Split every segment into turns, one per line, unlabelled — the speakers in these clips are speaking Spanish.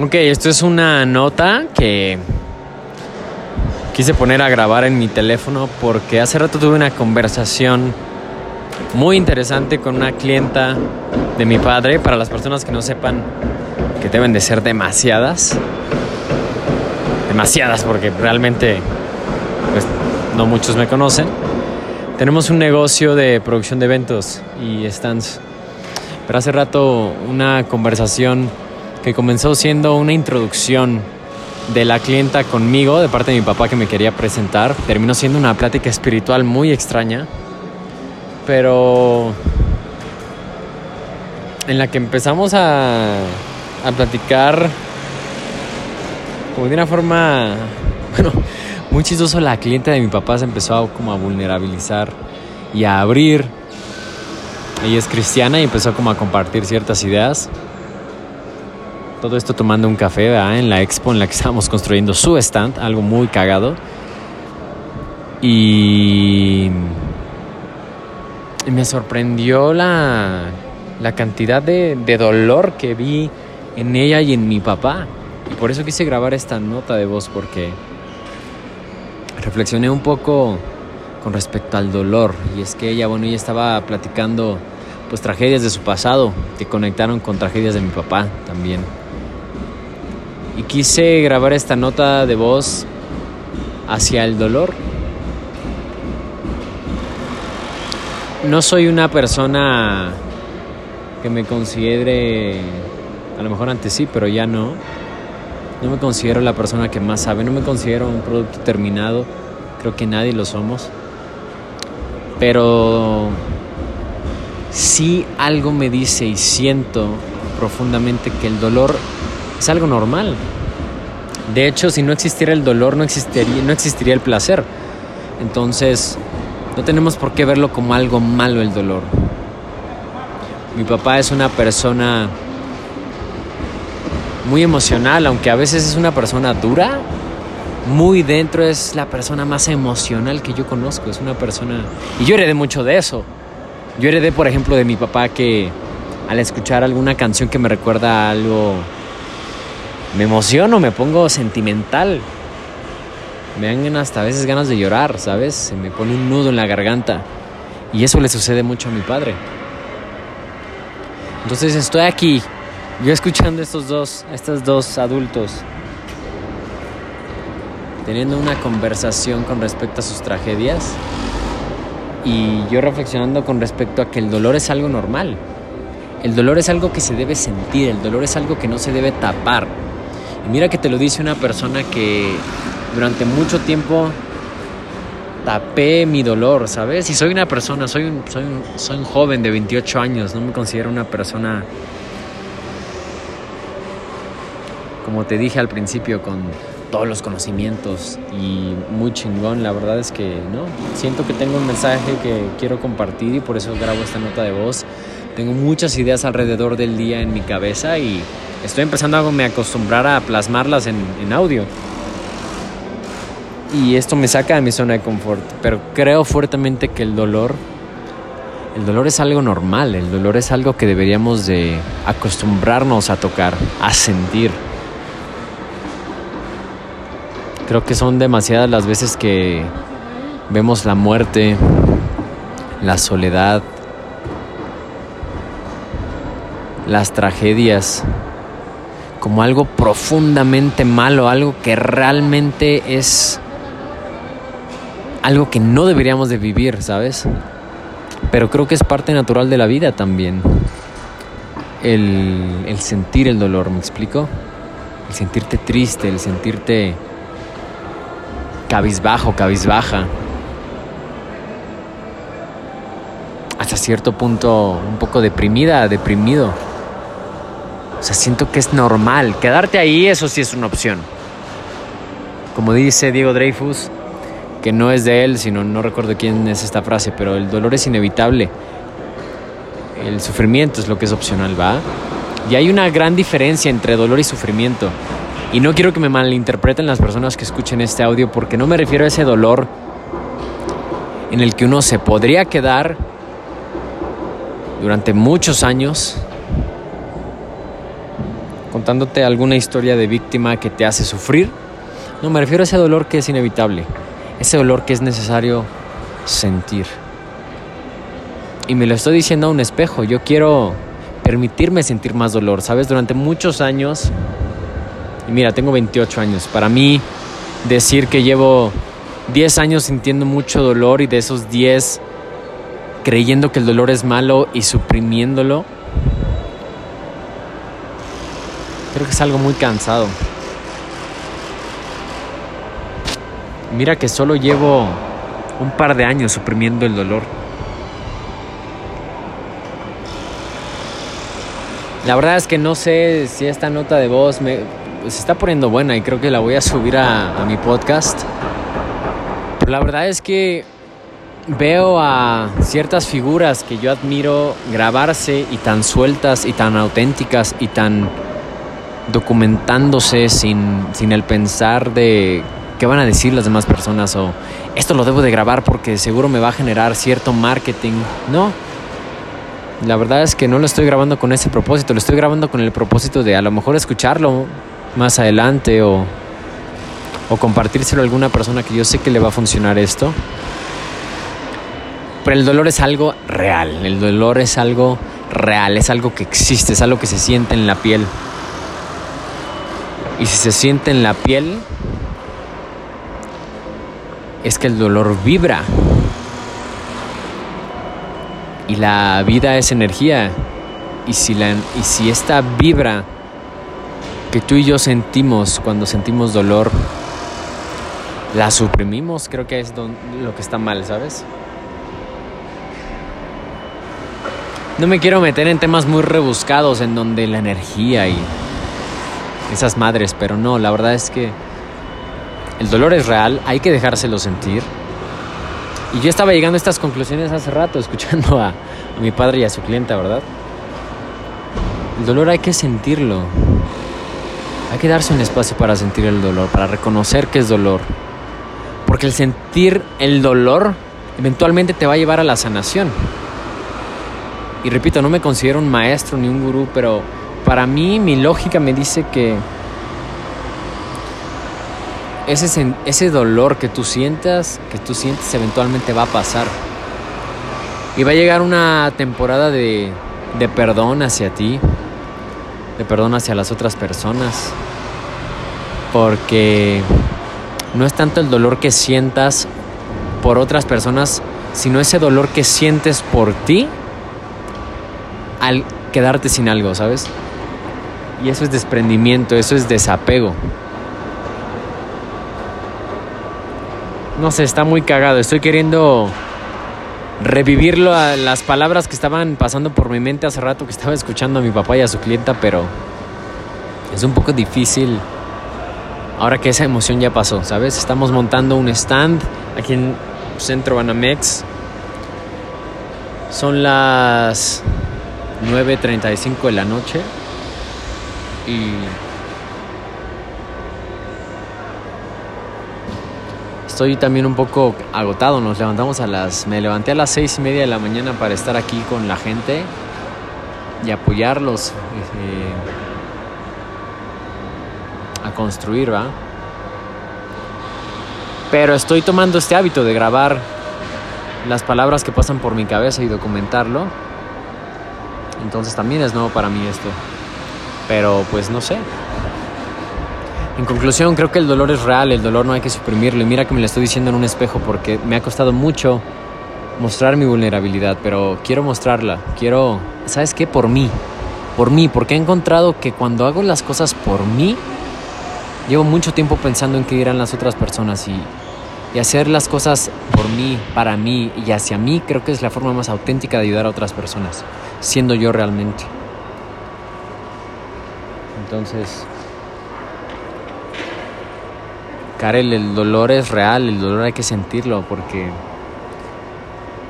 Ok, esto es una nota que quise poner a grabar en mi teléfono porque hace rato tuve una conversación muy interesante con una clienta de mi padre. Para las personas que no sepan que deben de ser demasiadas. Demasiadas porque realmente pues, no muchos me conocen. Tenemos un negocio de producción de eventos y stands. Pero hace rato una conversación que comenzó siendo una introducción de la clienta conmigo, de parte de mi papá que me quería presentar, terminó siendo una plática espiritual muy extraña, pero en la que empezamos a, a platicar como de una forma, bueno, muy chistoso, la clienta de mi papá se empezó a, como a vulnerabilizar y a abrir. Ella es cristiana y empezó como a compartir ciertas ideas. Todo esto tomando un café en la expo en la que estábamos construyendo su stand, algo muy cagado. Y, me sorprendió la, la cantidad de, de dolor que vi en ella y en mi papá. Y por eso quise grabar esta nota de voz porque reflexioné un poco con respecto al dolor. Y es que ella, bueno, ella estaba platicando pues tragedias de su pasado que conectaron con tragedias de mi papá también. Y quise grabar esta nota de voz hacia el dolor. No soy una persona que me considere, a lo mejor antes sí, pero ya no. No me considero la persona que más sabe, no me considero un producto terminado, creo que nadie lo somos. Pero sí algo me dice y siento profundamente que el dolor es algo normal. De hecho, si no existiera el dolor, no existiría, no existiría el placer. Entonces, no tenemos por qué verlo como algo malo el dolor. Mi papá es una persona muy emocional, aunque a veces es una persona dura, muy dentro es la persona más emocional que yo conozco. Es una persona... Y yo heredé mucho de eso. Yo heredé, por ejemplo, de mi papá que al escuchar alguna canción que me recuerda a algo me emociono, me pongo sentimental. Me dan hasta a veces ganas de llorar, ¿sabes? Se me pone un nudo en la garganta. Y eso le sucede mucho a mi padre. Entonces estoy aquí, yo escuchando estos dos, estos dos adultos, teniendo una conversación con respecto a sus tragedias y yo reflexionando con respecto a que el dolor es algo normal. El dolor es algo que se debe sentir, el dolor es algo que no se debe tapar. Y mira que te lo dice una persona que durante mucho tiempo tapé mi dolor, ¿sabes? Y soy una persona, soy un, soy un, soy un joven de 28 años, no me considero una persona, como te dije al principio, con todos los conocimientos y muy chingón. La verdad es que no, siento que tengo un mensaje que quiero compartir y por eso grabo esta nota de voz. Tengo muchas ideas alrededor del día en mi cabeza y estoy empezando a me acostumbrar a plasmarlas en, en audio. Y esto me saca de mi zona de confort, pero creo fuertemente que el dolor el dolor es algo normal, el dolor es algo que deberíamos de acostumbrarnos a tocar, a sentir. Creo que son demasiadas las veces que vemos la muerte, la soledad, las tragedias como algo profundamente malo, algo que realmente es algo que no deberíamos de vivir, ¿sabes? Pero creo que es parte natural de la vida también. El, el sentir el dolor, ¿me explico? El sentirte triste, el sentirte cabizbajo, cabizbaja. Hasta cierto punto un poco deprimida, deprimido. O sea, siento que es normal. Quedarte ahí, eso sí es una opción. Como dice Diego Dreyfus, que no es de él, sino no recuerdo quién es esta frase, pero el dolor es inevitable. El sufrimiento es lo que es opcional, ¿va? Y hay una gran diferencia entre dolor y sufrimiento. Y no quiero que me malinterpreten las personas que escuchen este audio porque no me refiero a ese dolor en el que uno se podría quedar durante muchos años contándote alguna historia de víctima que te hace sufrir. No, me refiero a ese dolor que es inevitable, ese dolor que es necesario sentir. Y me lo estoy diciendo a un espejo, yo quiero permitirme sentir más dolor, ¿sabes? Durante muchos años, y mira, tengo 28 años, para mí decir que llevo 10 años sintiendo mucho dolor y de esos 10 creyendo que el dolor es malo y suprimiéndolo, creo que es algo muy cansado. Mira que solo llevo un par de años suprimiendo el dolor. La verdad es que no sé si esta nota de voz me, se está poniendo buena y creo que la voy a subir a, mi podcast. La verdad es que veo a ciertas figuras que yo admiro grabarse y tan sueltas y tan auténticas y tan documentándose sin, sin el pensar de qué van a decir las demás personas o esto lo debo de grabar porque seguro me va a generar cierto marketing. No, la verdad es que no lo estoy grabando con ese propósito, lo estoy grabando con el propósito de a lo mejor escucharlo más adelante o, o compartírselo a alguna persona que yo sé que le va a funcionar esto. Pero el dolor es algo real, el dolor es algo real, es algo que existe, es algo que se siente en la piel. Y si se siente en la piel, es que el dolor vibra. Y la vida es energía. Y si, la, y si esta vibra que tú y yo sentimos cuando sentimos dolor, la suprimimos, creo que es lo que está mal, ¿sabes? No me quiero meter en temas muy rebuscados en donde la energía y esas madres, pero no, la verdad es que el dolor es real, hay que dejárselo sentir. Y yo estaba llegando a estas conclusiones hace rato, escuchando a, mi padre y a su clienta, ¿verdad? El dolor hay que sentirlo. Hay que darse un espacio para sentir el dolor, para reconocer que es dolor. Porque el sentir el dolor eventualmente te va a llevar a la sanación. Y repito, no me considero un maestro ni un gurú, pero para mí mi lógica me dice que ese, ese dolor que tú sientas, que tú sientes eventualmente va a pasar. Y va a llegar una temporada de, de perdón hacia ti, de perdón hacia las otras personas. Porque no es tanto el dolor que sientas por otras personas, sino ese dolor que sientes por ti al quedarte sin algo, ¿sabes? Y eso es desprendimiento, eso es desapego. No sé, está muy cagado. Estoy queriendo revivir las palabras que estaban pasando por mi mente hace rato que estaba escuchando a mi papá y a su clienta, pero es un poco difícil ahora que esa emoción ya pasó, ¿sabes? Estamos montando un stand aquí en Centro Banamex. Son las 9.35 de la noche y estoy también un poco agotado. Nos levantamos a las. Me levanté a las seis y media de la mañana para estar aquí con la gente y apoyarlos eh, a construir, ¿va? Pero estoy tomando este hábito de grabar las palabras que pasan por mi cabeza y documentarlo. Entonces también es nuevo para mí esto. Pero pues no sé. En conclusión, creo que el dolor es real, el dolor no hay que suprimirlo. Y mira que me lo estoy diciendo en un espejo porque me ha costado mucho mostrar mi vulnerabilidad, pero quiero mostrarla. Quiero, ¿sabes qué? Por mí. Por mí, porque he encontrado que cuando hago las cosas por mí, llevo mucho tiempo pensando en qué dirán las otras personas y, y hacer las cosas por mí, para mí y hacia mí, creo que es la forma más auténtica de ayudar a otras personas, siendo yo realmente. Entonces, Karel, el dolor es real, el dolor hay que sentirlo porque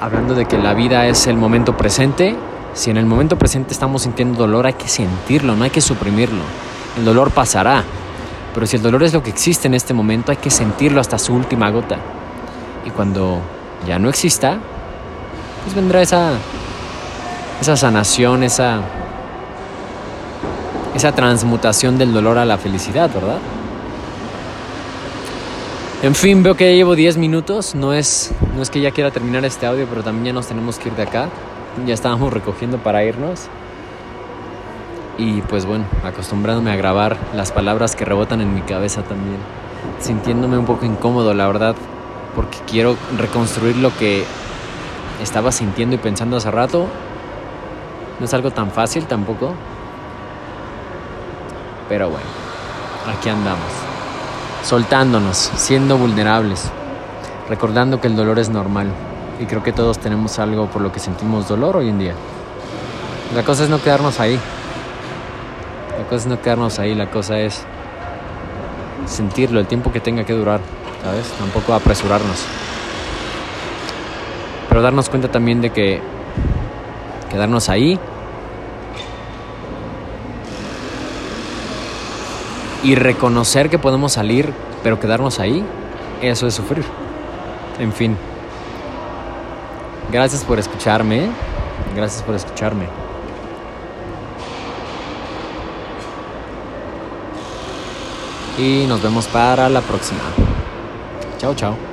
hablando de que la vida es el momento presente, si en el momento presente estamos sintiendo dolor hay que sentirlo, no hay que suprimirlo. El dolor pasará, pero si el dolor es lo que existe en este momento hay que sentirlo hasta su última gota. Y cuando ya no exista, pues vendrá esa, esa sanación, esa esa transmutación del dolor a la felicidad, ¿verdad? En fin, veo que ya llevo 10 minutos. No es, no es que ya quiera terminar este audio, pero también ya nos tenemos que ir de acá. Ya estábamos recogiendo para irnos. Y pues bueno, acostumbrándome a grabar las palabras que rebotan en mi cabeza también. Sintiéndome un poco incómodo, la verdad, porque quiero reconstruir lo que estaba sintiendo y pensando hace rato. No es algo tan fácil tampoco. Pero bueno, aquí andamos. Soltándonos, siendo vulnerables, recordando que el dolor es normal. Y creo que todos tenemos algo por lo que sentimos dolor hoy en día. La cosa es no quedarnos ahí. La cosa es no quedarnos ahí, la cosa es sentirlo el tiempo que tenga que durar, ¿sabes? Tampoco apresurarnos. Pero darnos cuenta también de que quedarnos ahí y reconocer que podemos salir, pero quedarnos ahí, eso es sufrir. En fin. Gracias por escucharme. Gracias por escucharme. Y nos vemos para la próxima. Chao, chao.